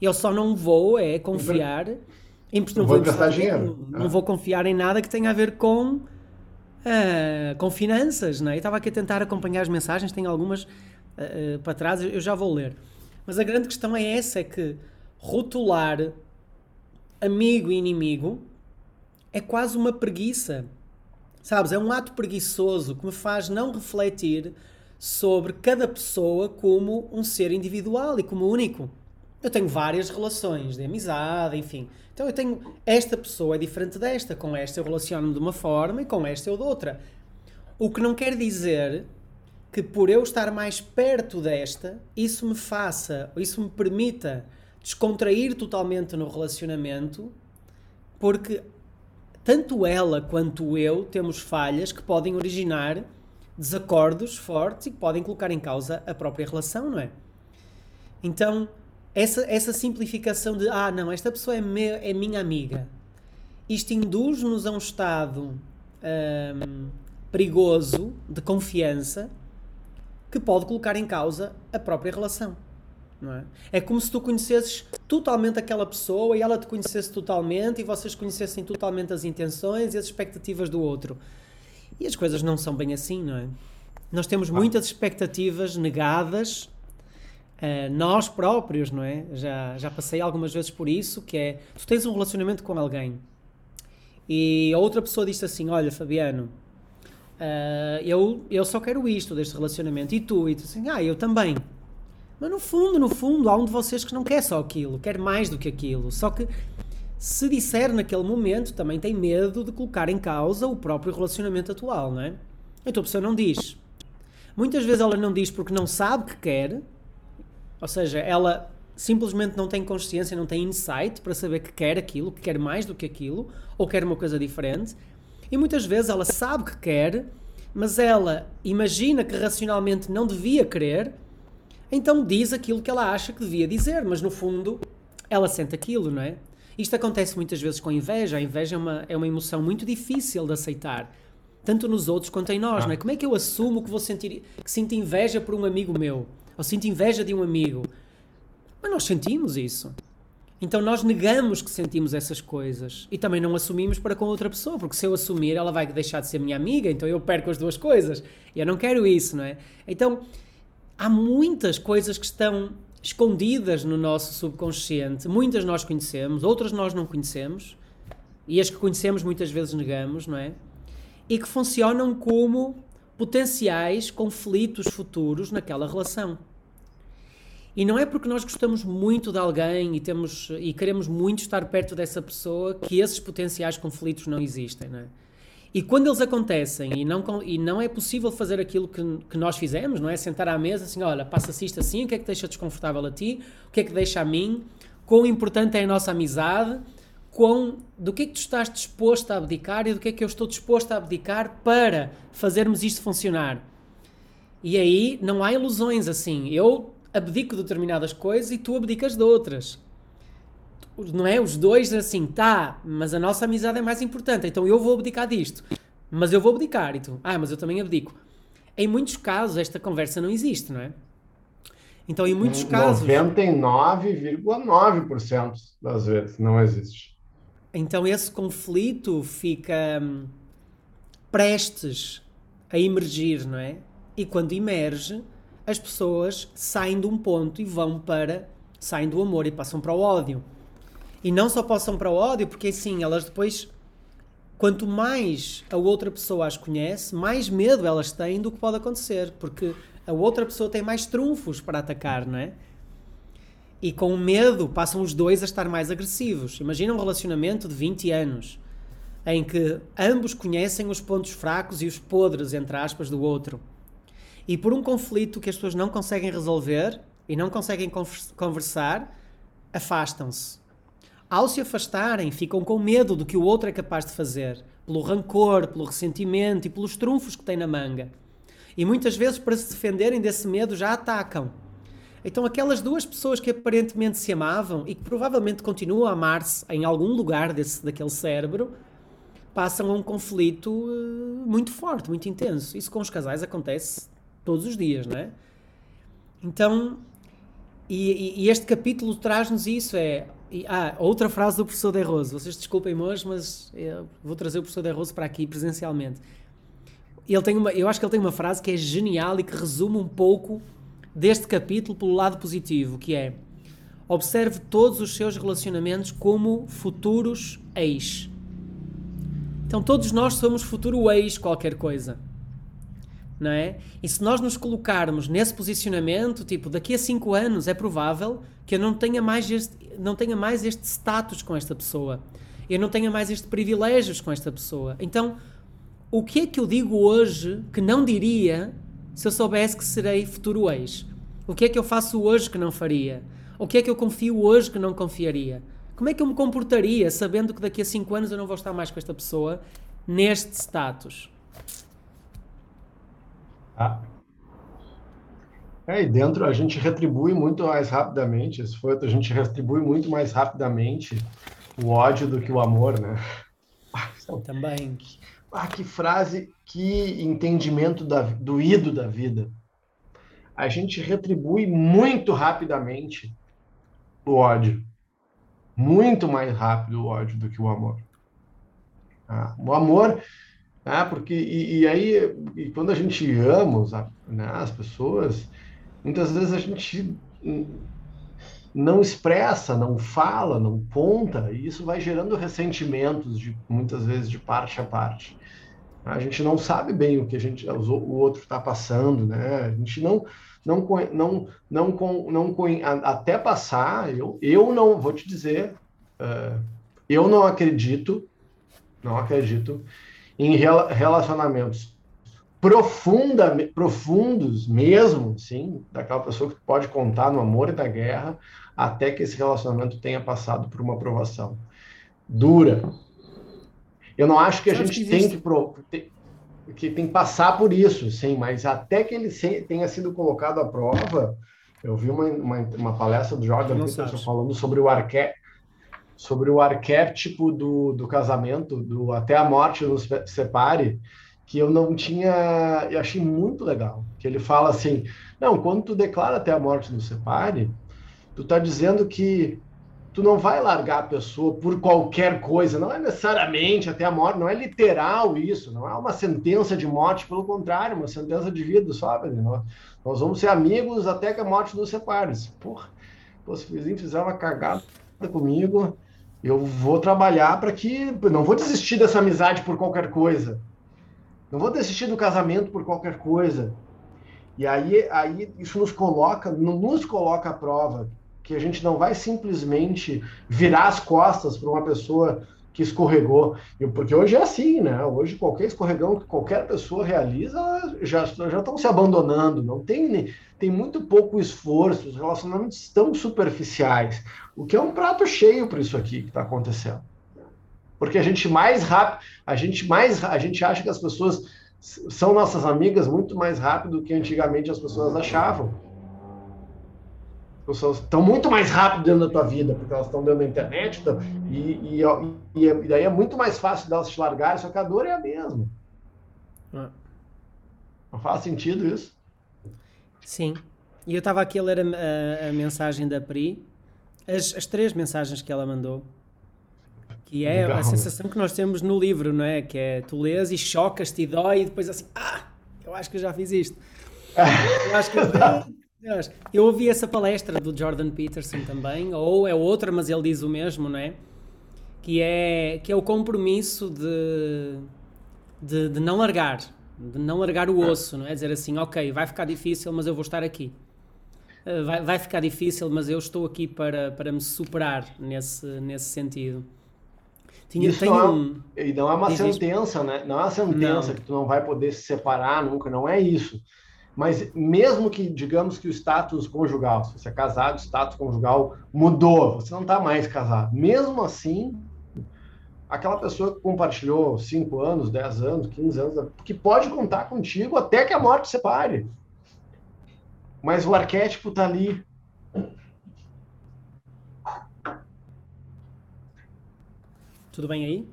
Eu só não vou é confiar não, vou gastar dinheiro. Não, não, vou confiar em nada que tenha a ver com, uh, com finanças. Não é? Eu estava aqui a tentar acompanhar as mensagens, tenho algumas uh, para trás, eu já vou ler. Mas a grande questão é essa: é que rotular amigo e inimigo é quase uma preguiça. Sabes? É um ato preguiçoso que me faz não refletir sobre cada pessoa como um ser individual e como único. Eu tenho várias relações de amizade, enfim. Então eu tenho esta pessoa é diferente desta, com esta eu relaciono-me de uma forma e com esta eu de outra. O que não quer dizer que por eu estar mais perto desta, isso me faça, isso me permita descontrair totalmente no relacionamento, porque tanto ela quanto eu temos falhas que podem originar desacordos fortes e que podem colocar em causa a própria relação, não é? Então, essa, essa simplificação de, ah, não, esta pessoa é, me, é minha amiga, isto induz-nos a um estado um, perigoso de confiança que pode colocar em causa a própria relação. É? é como se tu conhecesses totalmente aquela pessoa e ela te conhecesse totalmente e vocês conhecessem totalmente as intenções e as expectativas do outro. E as coisas não são bem assim, não é? Nós temos muitas expectativas negadas, uh, nós próprios, não é? Já, já passei algumas vezes por isso, que é, tu tens um relacionamento com alguém e a outra pessoa diz assim, olha Fabiano, uh, eu, eu só quero isto deste relacionamento, e tu? E tu assim, ah, eu também. Mas no fundo, no fundo, há um de vocês que não quer só aquilo, quer mais do que aquilo. Só que se disser naquele momento, também tem medo de colocar em causa o próprio relacionamento atual, não é? Então a pessoa não diz. Muitas vezes ela não diz porque não sabe que quer, ou seja, ela simplesmente não tem consciência, não tem insight para saber que quer aquilo, que quer mais do que aquilo, ou quer uma coisa diferente. E muitas vezes ela sabe que quer, mas ela imagina que racionalmente não devia querer, então diz aquilo que ela acha que devia dizer, mas no fundo ela sente aquilo, não é? Isto acontece muitas vezes com a inveja. A inveja é uma, é uma emoção muito difícil de aceitar, tanto nos outros quanto em nós, ah. não é? Como é que eu assumo que vou sentir que sinto inveja por um amigo meu? Ou sinto inveja de um amigo? Mas nós sentimos isso. Então nós negamos que sentimos essas coisas e também não assumimos para com outra pessoa, porque se eu assumir, ela vai deixar de ser minha amiga, então eu perco as duas coisas. E eu não quero isso, não é? Então há muitas coisas que estão escondidas no nosso subconsciente. Muitas nós conhecemos, outras nós não conhecemos, e as que conhecemos muitas vezes negamos, não é? E que funcionam como potenciais conflitos futuros naquela relação. E não é porque nós gostamos muito de alguém e, temos, e queremos muito estar perto dessa pessoa que esses potenciais conflitos não existem, não é? E quando eles acontecem e não, e não é possível fazer aquilo que, que nós fizemos, não é? Sentar à mesa assim, olha, passa-se isto assim, o que é que deixa desconfortável a ti, o que é que deixa a mim, quão importante é a nossa amizade, quão, do que é que tu estás disposto a abdicar e do que é que eu estou disposto a abdicar para fazermos isto funcionar. E aí não há ilusões assim. Eu abdico de determinadas coisas e tu abdicas de outras não é? Os dois assim, tá, mas a nossa amizade é mais importante, então eu vou abdicar disto. Mas eu vou abdicar e tu, ah, mas eu também abdico. Em muitos casos esta conversa não existe, não é? Então, em muitos casos. 99,9% das vezes não existe. Então, esse conflito fica hum, prestes a emergir, não é? E quando emerge, as pessoas saem de um ponto e vão para. saem do amor e passam para o ódio. E não só possam para o ódio, porque assim, elas depois, quanto mais a outra pessoa as conhece, mais medo elas têm do que pode acontecer, porque a outra pessoa tem mais trunfos para atacar, não é? E com o medo passam os dois a estar mais agressivos. Imagina um relacionamento de 20 anos em que ambos conhecem os pontos fracos e os podres, entre aspas, do outro. E por um conflito que as pessoas não conseguem resolver e não conseguem conversar, afastam-se. Ao se afastarem, ficam com medo do que o outro é capaz de fazer, pelo rancor, pelo ressentimento e pelos trunfos que têm na manga. E muitas vezes, para se defenderem desse medo, já atacam. Então, aquelas duas pessoas que aparentemente se amavam e que provavelmente continuam a amar-se em algum lugar desse, daquele cérebro, passam a um conflito uh, muito forte, muito intenso. Isso com os casais acontece todos os dias, não é? Então, e, e este capítulo traz-nos isso: é e, ah, outra frase do professor De Rose. Vocês desculpem-me hoje, mas vou trazer o professor De Rose para aqui presencialmente. Ele tem uma, eu acho que ele tem uma frase que é genial e que resume um pouco deste capítulo pelo lado positivo, que é observe todos os seus relacionamentos como futuros ex. Então todos nós somos futuro ex qualquer coisa não é? E se nós nos colocarmos nesse posicionamento, tipo, daqui a 5 anos é provável que eu não tenha mais este, não tenha mais este status com esta pessoa. Eu não tenha mais este privilégios com esta pessoa. Então, o que é que eu digo hoje que não diria se eu soubesse que serei futuro ex? O que é que eu faço hoje que não faria? O que é que eu confio hoje que não confiaria? Como é que eu me comportaria sabendo que daqui a 5 anos eu não vou estar mais com esta pessoa neste status? Ah. É, e dentro a gente retribui muito mais rapidamente, foi, a gente retribui muito mais rapidamente o ódio do que o amor, né? Também. Ah, que frase, que entendimento da, do ido da vida. A gente retribui muito rapidamente o ódio. Muito mais rápido o ódio do que o amor. Ah, o amor Ah, porque, e, e aí, e quando a gente ama né, as pessoas, muitas vezes a gente não expressa, não fala, não conta, e isso vai gerando ressentimentos, de, muitas vezes de parte a parte. A gente não sabe bem o que a gente, o outro está passando, né? A gente não, não, não, não, não, até passar, eu, eu não vou te dizer, uh, eu não acredito, não acredito em relacionamentos profunda, profundos mesmo, sim, daquela pessoa que pode contar no amor e da guerra, até que esse relacionamento tenha passado por uma aprovação dura. Eu não acho que a Você gente que tem que, pro, que tem que passar por isso, sim, mas até que ele tenha sido colocado à prova, eu vi uma, uma, uma palestra do Jordan Peterson falando sobre o arquétipo sobre o arquétipo do, do casamento, do até a morte nos separe, que eu não tinha, eu achei muito legal, que ele fala assim, não, quando tu declara até a morte nos separe, tu tá dizendo que tu não vai largar a pessoa por qualquer coisa, não é necessariamente até a morte, não é literal isso, não é uma sentença de morte, pelo contrário, uma sentença de vida, sabe? Nós, nós vamos ser amigos até que a morte nos separe. Porra, se o fizer uma cagada comigo, eu vou trabalhar para que. Não vou desistir dessa amizade por qualquer coisa. Não vou desistir do casamento por qualquer coisa. E aí, aí isso nos coloca, nos coloca à prova que a gente não vai simplesmente virar as costas para uma pessoa que escorregou. Porque hoje é assim, né? Hoje qualquer escorregão que qualquer pessoa realiza, já, já estão se abandonando. Não tem, tem muito pouco esforço, os relacionamentos estão superficiais. O que é um prato cheio para isso aqui que está acontecendo. Porque a gente mais rápido, a gente mais, a gente acha que as pessoas são nossas amigas muito mais rápido do que antigamente as pessoas achavam pessoas estão muito mais rápido dentro da tua vida, porque elas estão dentro da internet, então, e, e, e, e, daí é muito mais fácil delas te largarem, só que a dor é a mesma. É. Não faz sentido isso? Sim. E eu estava aqui a ler a, a, a mensagem da Pri, as, as, três mensagens que ela mandou, que é Legal. a sensação que nós temos no livro, não é? Que é tu lês e chocas-te e dói, e depois assim, ah, eu acho que eu já fiz isto. eu acho que eu eu ouvi essa palestra do Jordan Peterson também, ou é outra, mas ele diz o mesmo, não é? Que é, que é o compromisso de, de, de não largar, de não largar o osso, não é? Dizer assim, ok, vai ficar difícil, mas eu vou estar aqui. Eh, vai, vai ficar difícil, mas eu estou aqui para, para me superar nesse, nesse sentido. Tinha, Isso não é, um... E não é uma sentença, né? Não é uma sentença não. que tu não vai poder se separar nunca, não é isso. Mas mesmo que, digamos que o status conjugal, se você é casado, o status conjugal mudou, você não está mais casado. Mesmo assim, aquela pessoa que compartilhou 5 anos, 10 anos, 15 anos, que pode contar contigo até que a morte separe. Mas o arquétipo está ali. Tudo bem aí?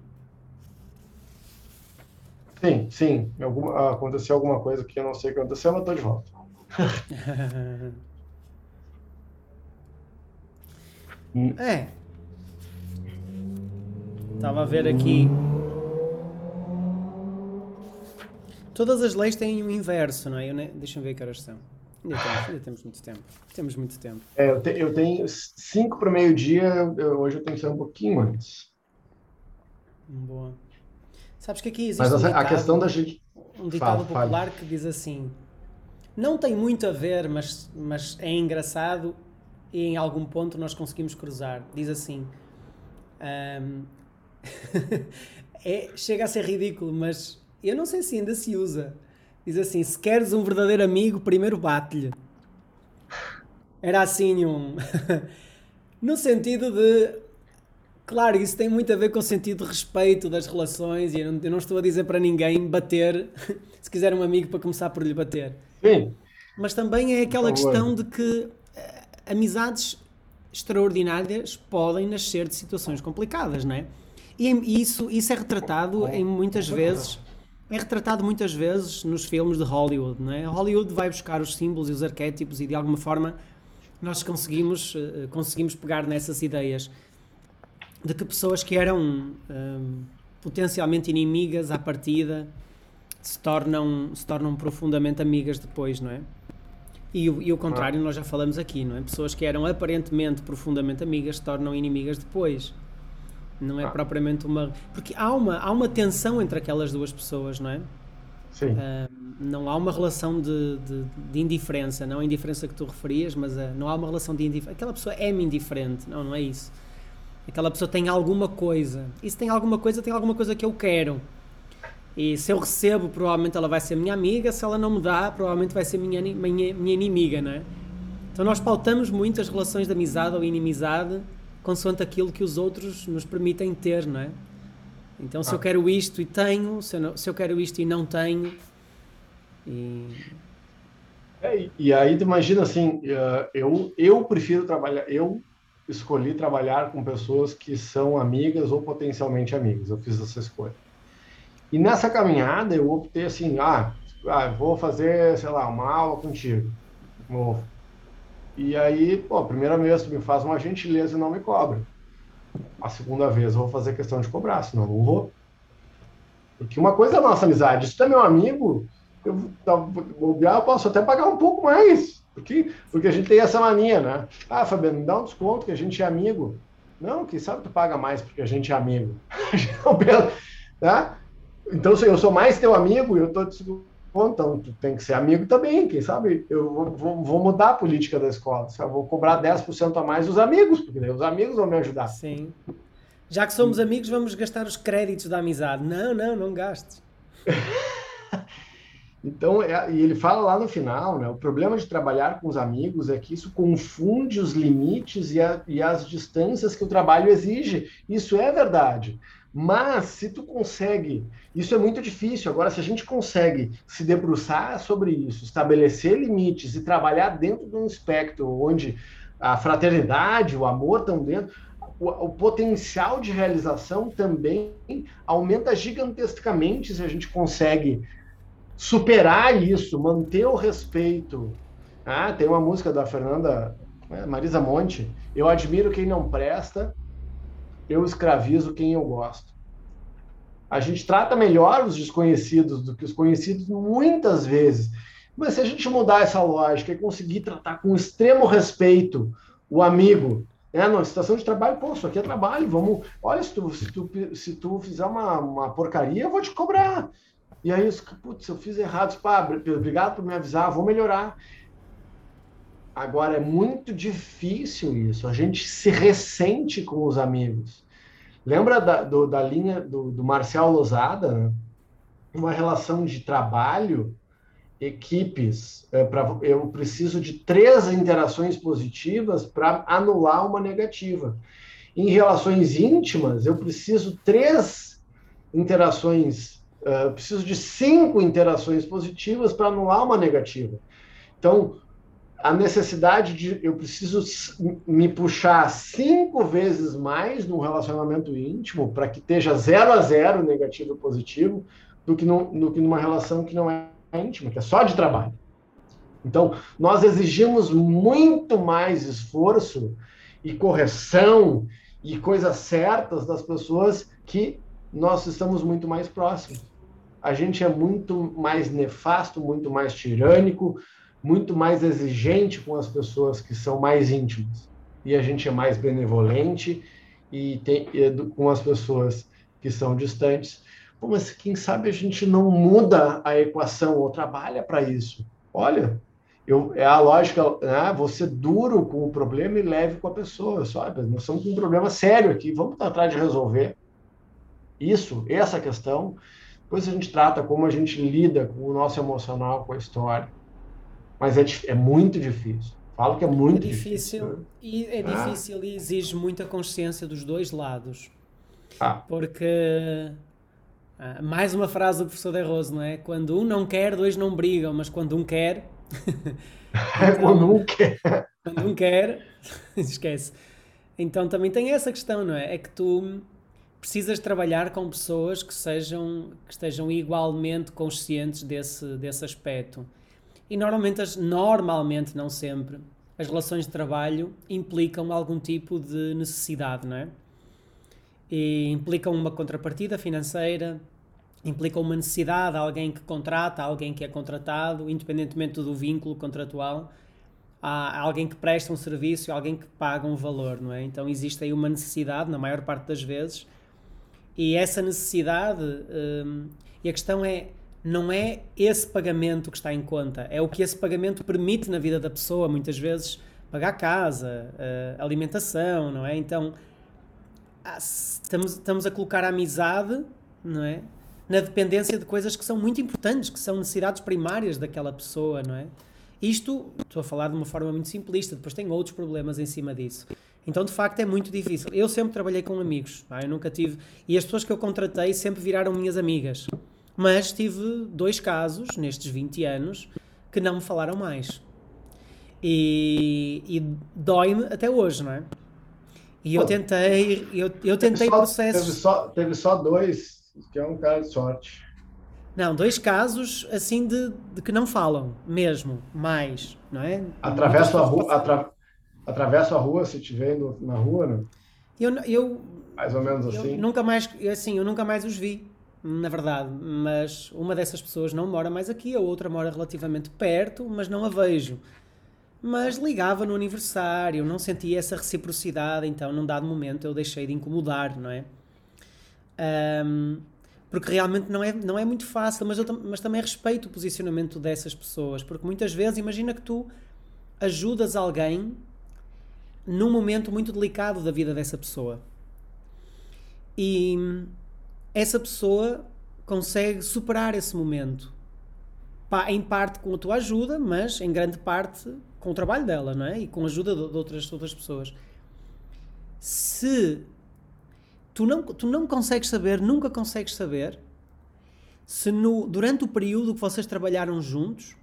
Sim, sim. Alguma, aconteceu alguma coisa que eu não sei o que aconteceu, mas estou de volta. é. Estava a ver aqui. Todas as leis têm o um inverso, não é? Ne... Deixa-me ver que horas são. Ainda temos, ainda temos muito tempo. Temos muito tempo. É, eu, te, eu tenho cinco para meio-dia, hoje eu tenho que ser um pouquinho antes. Boa. Sabes que aqui existe Mas um ditado, a questão da gente... um ditado fala, popular fala. que diz assim: não tem muito a ver, mas, mas é engraçado e em algum ponto nós conseguimos cruzar. Diz assim: um, é, chega a ser ridículo, mas eu não sei se ainda se usa. Diz assim: se queres um verdadeiro amigo, primeiro bate-lhe. Era assim um. no sentido de Claro, isso tem muito a ver com o sentido de respeito das relações e eu não, eu não estou a dizer para ninguém bater, se quiser um amigo para começar por lhe bater. Sim. Mas também é aquela questão de que uh, amizades extraordinárias podem nascer de situações complicadas, não é? E, e isso, isso é retratado em muitas vezes é retratado muitas vezes nos filmes de Hollywood, não é? Hollywood vai buscar os símbolos e os arquétipos e de alguma forma nós conseguimos, uh, conseguimos pegar nessas ideias de que pessoas que eram um, potencialmente inimigas à partida se tornam, se tornam profundamente amigas depois, não é? E o, e o contrário, ah. nós já falamos aqui, não é? Pessoas que eram aparentemente profundamente amigas se tornam inimigas depois. Não é ah. propriamente uma. Porque há uma, há uma tensão entre aquelas duas pessoas, não é? Sim. Uh, não há uma relação de, de, de, indiferença, não a indiferença que tu referias, mas uh, não há uma relação de indiferença. Aquela pessoa é-me indiferente, não, não é isso. Aquela pessoa tem alguma coisa. E se tem alguma coisa, tem alguma coisa que eu quero. E se eu recebo, provavelmente ela vai ser minha amiga, se ela não me dá, provavelmente vai ser minha, minha, minha inimiga, não é? Então nós pautamos muito as relações de amizade ou inimizade consoante aquilo que os outros nos permitem ter, não é? Então se ah. eu quero isto e tenho, se eu, não, se eu quero isto e não tenho. E... É, e aí tu imagina assim, eh, eu, eu prefiro trabalhar, eu escolhi trabalhar com pessoas que são amigas ou potencialmente amigas. Eu fiz essa escolha. E nessa caminhada eu optei assim, ah, ah vou fazer, sei lá, uma aula contigo. Vou. E aí, pô, primeira vez tu me faz uma gentileza e não me cobra. A segunda vez eu vou fazer questão de cobrar, senão não vou. Porque uma coisa é a nossa amizade. Se tu é meu amigo, eu, eu posso até pagar um pouco mais. Porque, porque a gente tem essa mania, né? Ah, Fabiano, me dá um desconto que a gente é amigo. Não, quem sabe tu paga mais porque a gente é amigo. tá? Então, se eu sou mais teu amigo, eu estou te então tu tem que ser amigo também, quem sabe eu vou, vou mudar a política da escola, eu vou cobrar 10% a mais dos amigos, porque os amigos vão me ajudar. Sim. Já que somos amigos, vamos gastar os créditos da amizade. Não, não, não gastes. então, é, e ele fala lá no final, né, o problema de trabalhar com os amigos é que isso confunde os limites e, a, e as distâncias que o trabalho exige. Isso é verdade. Mas se tu consegue, isso é muito difícil. Agora, se a gente consegue se debruçar sobre isso, estabelecer limites e trabalhar dentro de um espectro onde a fraternidade, o amor estão dentro, o, o potencial de realização também aumenta gigantescamente se a gente consegue superar isso, manter o respeito. Ah, tem uma música da Fernanda né, Marisa Monte. Eu admiro quem não presta, eu escravizo quem eu gosto. A gente trata melhor os desconhecidos do que os conhecidos muitas vezes. Mas se a gente mudar essa lógica e conseguir tratar com extremo respeito o amigo, né, numa situação de trabalho, pô, isso aqui é trabalho, vamos. Olha, se tu, se tu, se tu fizer uma, uma porcaria, eu vou te cobrar. E aí, putz, eu fiz errado, pá, obrigado por me avisar, vou melhorar. Agora, é muito difícil isso. A gente se ressente com os amigos. Lembra da, do, da linha do, do Marcel Lozada? Né? Uma relação de trabalho, equipes. É, pra, eu preciso de três interações positivas para anular uma negativa. Em relações íntimas, eu preciso três interações, uh, preciso de cinco interações positivas para anular uma negativa. Então, a necessidade de eu preciso me puxar cinco vezes mais num relacionamento íntimo para que esteja zero a zero negativo e positivo do que, no, do que numa relação que não é íntima, que é só de trabalho. Então, nós exigimos muito mais esforço e correção e coisas certas das pessoas que nós estamos muito mais próximos. A gente é muito mais nefasto, muito mais tirânico, muito mais exigente com as pessoas que são mais íntimas. E a gente é mais benevolente e, tem, e com as pessoas que são distantes. Pô, mas quem sabe a gente não muda a equação ou trabalha para isso? Olha, eu, é a lógica, né? você duro com o problema e leve com a pessoa, sabe? Nós estamos com um problema sério aqui, vamos tratar de resolver isso, essa questão. Depois a gente trata como a gente lida com o nosso emocional, com a história mas é, é muito difícil. Falo que é muito é difícil. difícil E é ah. difícil e exige muita consciência dos dois lados. Ah. Porque, ah, mais uma frase do professor De Rose, não é? Quando um não quer, dois não brigam, mas quando um quer. então, quando um quer. Quando um quer, esquece. Então também tem essa questão, não é? É que tu precisas trabalhar com pessoas que sejam que estejam igualmente conscientes desse, desse aspecto. E normalmente, as, normalmente, não sempre, as relações de trabalho implicam algum tipo de necessidade, não é? e implicam uma contrapartida financeira, implicam uma necessidade, alguém que contrata, alguém que é contratado, independentemente do vínculo contratual, há alguém que presta um serviço alguém que paga um valor, não é? Então existe aí uma necessidade, na maior parte das vezes, e essa necessidade, hum, e a questão é, não é esse pagamento que está em conta, é o que esse pagamento permite na vida da pessoa, muitas vezes pagar casa, uh, alimentação, não é? Então estamos, estamos a colocar a amizade, não é? Na dependência de coisas que são muito importantes, que são necessidades primárias daquela pessoa, não é? Isto, estou a falar de uma forma muito simplista, depois tem outros problemas em cima disso. Então, de facto, é muito difícil. Eu sempre trabalhei com amigos, eu nunca tive. E as pessoas que eu contratei sempre viraram minhas amigas. Mas tive dois casos nestes 20 anos que não me falaram mais. E, e dói-me até hoje, não é? E eu tentei, eu, eu tentei só, processos. Teve só, teve só dois, que é um caso de sorte. Não, dois casos assim de, de que não falam mesmo, mais, não é? Atravessa a rua, atra, atravessa a rua se estiver na rua, não? Eu, eu mais ou menos assim. nunca mais, assim, eu nunca mais os vi, na verdade. Mas uma dessas pessoas não mora mais aqui, a outra mora relativamente perto, mas não a vejo mas ligava no aniversário, não sentia essa reciprocidade, então num dado momento eu deixei de incomodar, não é? Um, porque realmente não é, não é muito fácil, mas, eu, mas também respeito o posicionamento dessas pessoas, porque muitas vezes imagina que tu ajudas alguém num momento muito delicado da vida dessa pessoa e essa pessoa consegue superar esse momento em parte com a tua ajuda, mas em grande parte com o trabalho dela, não é? E com a ajuda de, outras, de outras pessoas. Se tu não, tu não consegues saber, nunca consegues saber, se no, durante o período que vocês trabalharam juntos,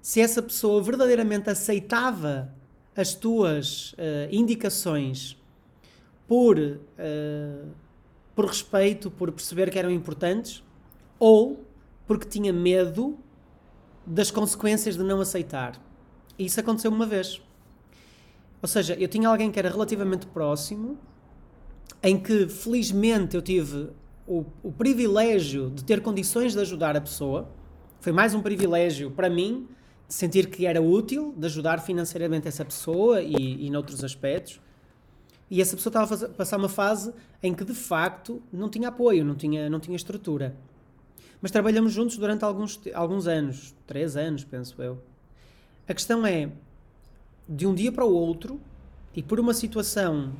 se essa pessoa verdadeiramente aceitava as tuas uh, indicações por, uh, por respeito, por perceber que eram importantes, ou porque tinha medo das consequências de não aceitar. E isso aconteceu uma vez. Ou seja, eu tinha alguém que era relativamente próximo, em que felizmente eu tive o, o privilégio de ter condições de ajudar a pessoa. Foi mais um privilégio para mim sentir que era útil, de ajudar financeiramente essa pessoa e, e noutros aspectos. E essa pessoa estava a passar uma fase em que de facto não tinha apoio, não tinha, não tinha estrutura. Mas trabalhamos juntos durante alguns, alguns anos, três anos, penso eu. A questão é, de um dia para o outro, e por uma situação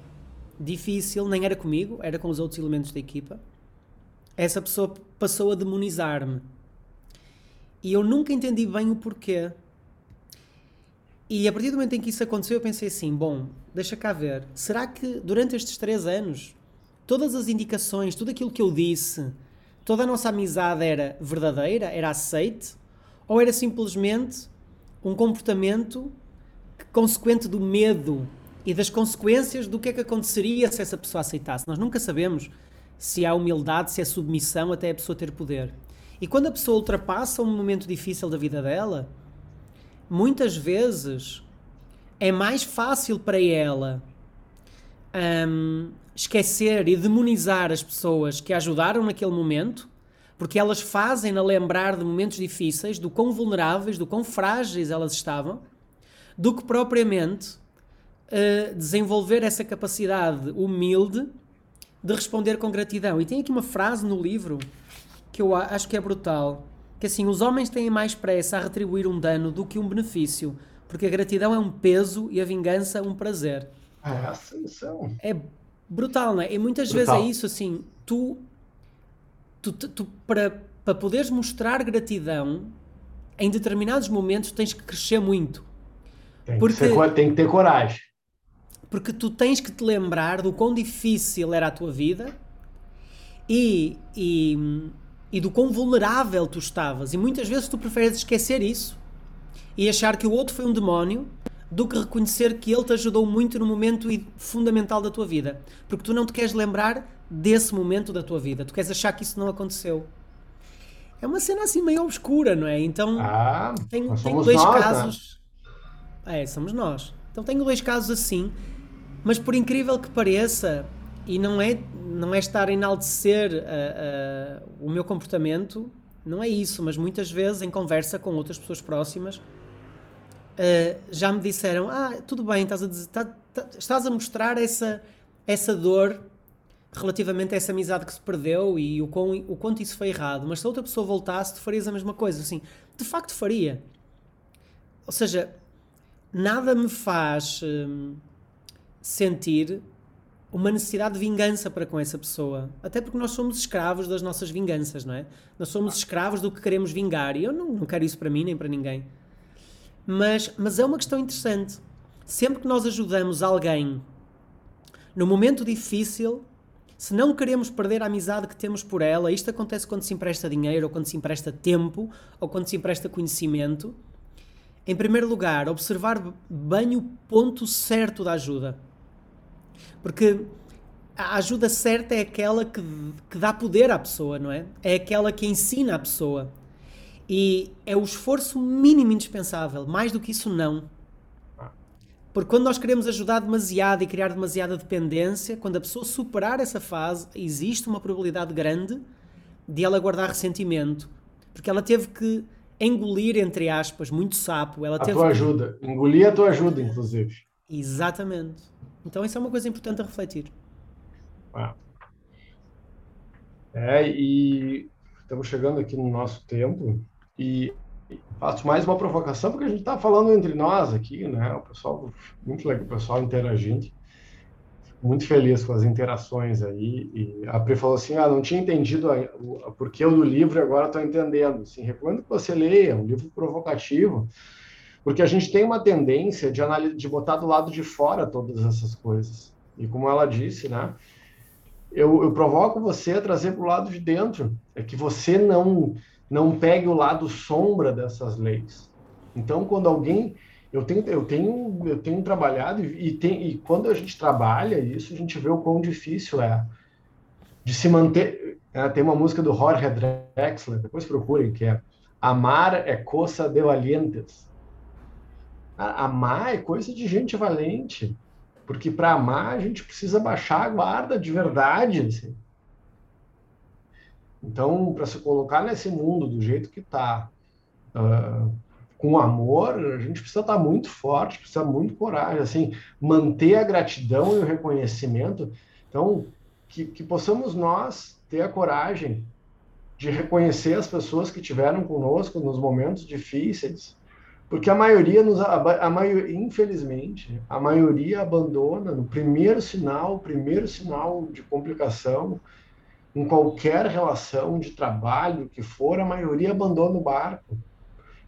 difícil, nem era comigo, era com os outros elementos da equipa, essa pessoa passou a demonizar-me. E eu nunca entendi bem o porquê. E a partir do momento em que isso aconteceu, eu pensei assim: bom, deixa cá ver, será que durante estes três anos, todas as indicações, tudo aquilo que eu disse, toda a nossa amizade era verdadeira, era aceite, ou era simplesmente um comportamento consequente do medo e das consequências do que é que aconteceria se essa pessoa aceitasse. Nós nunca sabemos se há humildade, se é submissão até a pessoa ter poder. E quando a pessoa ultrapassa um momento difícil da vida dela, muitas vezes é mais fácil para ela um, esquecer e demonizar as pessoas que a ajudaram naquele momento porque elas fazem-na lembrar de momentos difíceis, do quão vulneráveis, do quão frágeis elas estavam, do que propriamente uh, desenvolver essa capacidade humilde de responder com gratidão. E tem aqui uma frase no livro que eu acho que é brutal, que assim, os homens têm mais pressa a retribuir um dano do que um benefício, porque a gratidão é um peso e a vingança um prazer. É ascensão. É brutal, não é? E muitas brutal. vezes é isso, assim, tu tu, tu, para, para poderes mostrar gratidão, em determinados momentos tens que crescer muito. Tem, porque, que, ser, tem que ter coragem. Porque tu tens que te lembrar do quão difícil era a tua vida e, e, e do quão vulnerável tu estavas. E muitas vezes tu preferes esquecer isso e achar que o outro foi um demónio do que reconhecer que ele te ajudou muito no momento fundamental da tua vida. Porque tu não te queres lembrar desse momento da tua vida. Tu queres achar que isso não aconteceu. É uma cena assim meio obscura, não é? Então, ah, tenho, tenho dois nós, casos. Né? É, somos nós. Então, tenho dois casos assim, mas por incrível que pareça, e não é, não é estar a enaltecer uh, uh, o meu comportamento, não é isso, mas muitas vezes em conversa com outras pessoas próximas uh, já me disseram: Ah, tudo bem, estás a, dizer, tá, tá, estás a mostrar essa, essa dor relativamente a essa amizade que se perdeu e o, quão, o quanto isso foi errado, mas se a outra pessoa voltasse, tu farias a mesma coisa. Assim, de facto faria. Ou seja, nada me faz hum, sentir uma necessidade de vingança para com essa pessoa. Até porque nós somos escravos das nossas vinganças, não é? Nós somos escravos do que queremos vingar. E eu não, não quero isso para mim nem para ninguém. Mas, mas é uma questão interessante. Sempre que nós ajudamos alguém no momento difícil, se não queremos perder a amizade que temos por ela, isto acontece quando se empresta dinheiro, ou quando se empresta tempo, ou quando se empresta conhecimento. Em primeiro lugar, observar bem o ponto certo da ajuda. Porque a ajuda certa é aquela que, que dá poder à pessoa, não é? É aquela que ensina a pessoa. E é o esforço mínimo indispensável. Mais do que isso, não. Porque quando nós queremos ajudar demasiado e criar demasiada dependência, quando a pessoa superar essa fase, existe uma probabilidade grande de ela guardar ressentimento. Porque ela teve que engolir, entre aspas, muito sapo. Ela a teve tua que... ajuda. Engolir a tua ajuda, inclusive. Exatamente. Então isso é uma coisa importante a refletir. Ah. É, e estamos chegando aqui no nosso tempo. E faço mais uma provocação, porque a gente está falando entre nós aqui, né? O pessoal, muito legal, o pessoal interagindo. Muito feliz com as interações aí. E a Pri falou assim: ah, não tinha entendido a, o porquê do livro agora estou entendendo. Assim, recomendo que você leia, é um livro provocativo, porque a gente tem uma tendência de, de botar do lado de fora todas essas coisas. E como ela disse, né? Eu, eu provoco você a trazer para o lado de dentro. É que você não não pegue o lado sombra dessas leis. Então, quando alguém eu tenho eu tenho eu tenho trabalhado e, e, tem, e quando a gente trabalha isso, a gente vê o quão difícil é de se manter. É, tem uma música do Jorge Drexler, depois procurem, que é Amar é coisa de valientes. Amar é coisa de gente valente, porque para amar a gente precisa baixar a guarda de verdade. Assim. Então, para se colocar nesse mundo do jeito que está, uh, ah, com amor, a gente precisa estar tá muito forte, precisa muito coragem, assim, manter a gratidão e o reconhecimento. Então, que, que possamos nós ter a coragem de reconhecer as pessoas que tiveram conosco nos momentos difíceis, porque a maioria nos a, a maioria, infelizmente, a maioria abandona no primeiro sinal, primeiro sinal de complicação, em qualquer relação de trabalho que for, a maioria abandona o barco.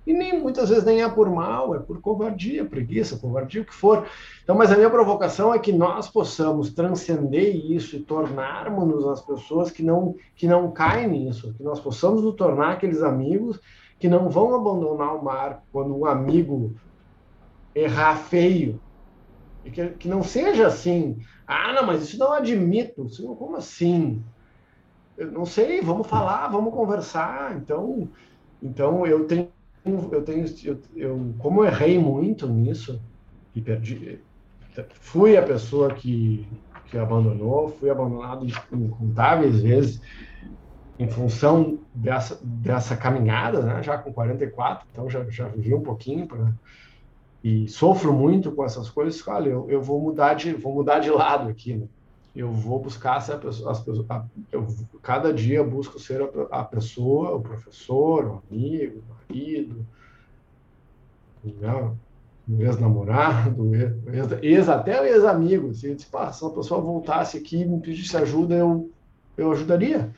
E nem muitas vezes nem é por mal, é por covardia, preguiça, covardia, o que for. Então, mas a minha provocação é que nós possamos transcender isso e tornarmos-nos as pessoas que não que não caem nisso, que nós possamos nos tornar aqueles amigos que não vão abandonar o mar quando um amigo errar feio. E que, que não seja assim, ah, não, mas isso não admito. Como assim? eu não sei, vamos falar, vamos conversar. Então, então eu tenho, eu tenho, eu, eu como eu errei muito nisso e perdi, fui a pessoa que que abandonou, fui abandonado incontáveis vezes em função dessa, dessa caminhada, né? já com 44, então já, já vivi um pouquinho pra, e sofro muito com essas coisas. Olha, eu, eu vou mudar de vou mudar de lado aqui, né? eu vou buscar essa pessoa, as pessoas, a, eu, cada dia busco ser a, a, pessoa, o professor, o amigo, o marido, o ex-namorado, ex, ex, até o ex-amigo. Se, se a pessoa voltasse aqui e me pedisse ajuda, eu, eu ajudaria.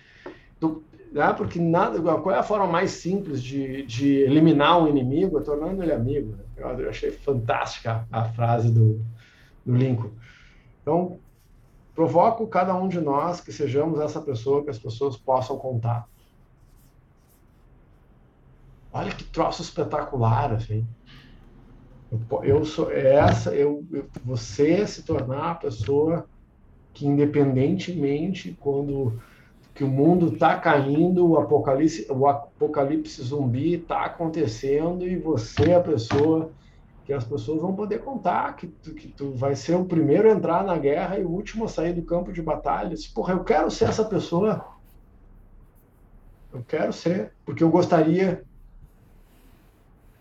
Né, porque nada, qual é a forma mais simples de, de eliminar um inimigo? É tornando ele amigo. Né? Eu, achei fantástica a, frase do, do Lincoln. Então, Provoco cada um de nós que sejamos essa pessoa que as pessoas possam contar. Olha que troço espetacular, assim. Eu, eu sou essa, eu, eu, você se tornar a pessoa que independentemente quando que o mundo está caindo, o apocalipse, o apocalipse zumbi está acontecendo e você é a pessoa que as pessoas vão poder contar que tu, que tu vai ser o primeiro a entrar na guerra e o último a sair do campo de batalha. Porra, eu quero ser essa pessoa. Eu quero ser, porque eu gostaria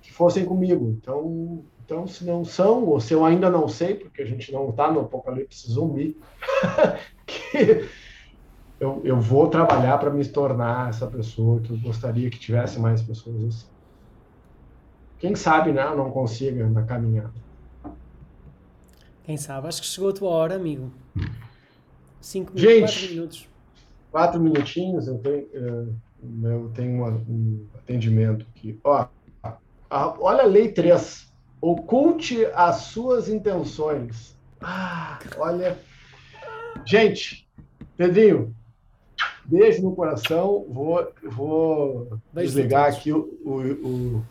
que fossem comigo. Então, então se não são, ou se eu ainda não sei, porque a gente não está no apocalipse zumbi, que eu, eu vou trabalhar para me tornar essa pessoa que eu gostaria que tivesse mais pessoas assim. Quem sabe, né? Eu não consiga na caminhada. Quem sabe? Acho que chegou a tua hora, amigo. Cinco minutos, Gente, quatro minutos. Quatro minutinhos, eu tenho, eh, eu tenho um atendimento aqui. Ó, olha a lei 3. Oculte as suas intenções. Ah, olha. Gente, Pedrinho, beijo no coração. Vou, vou desligar aqui o, o, o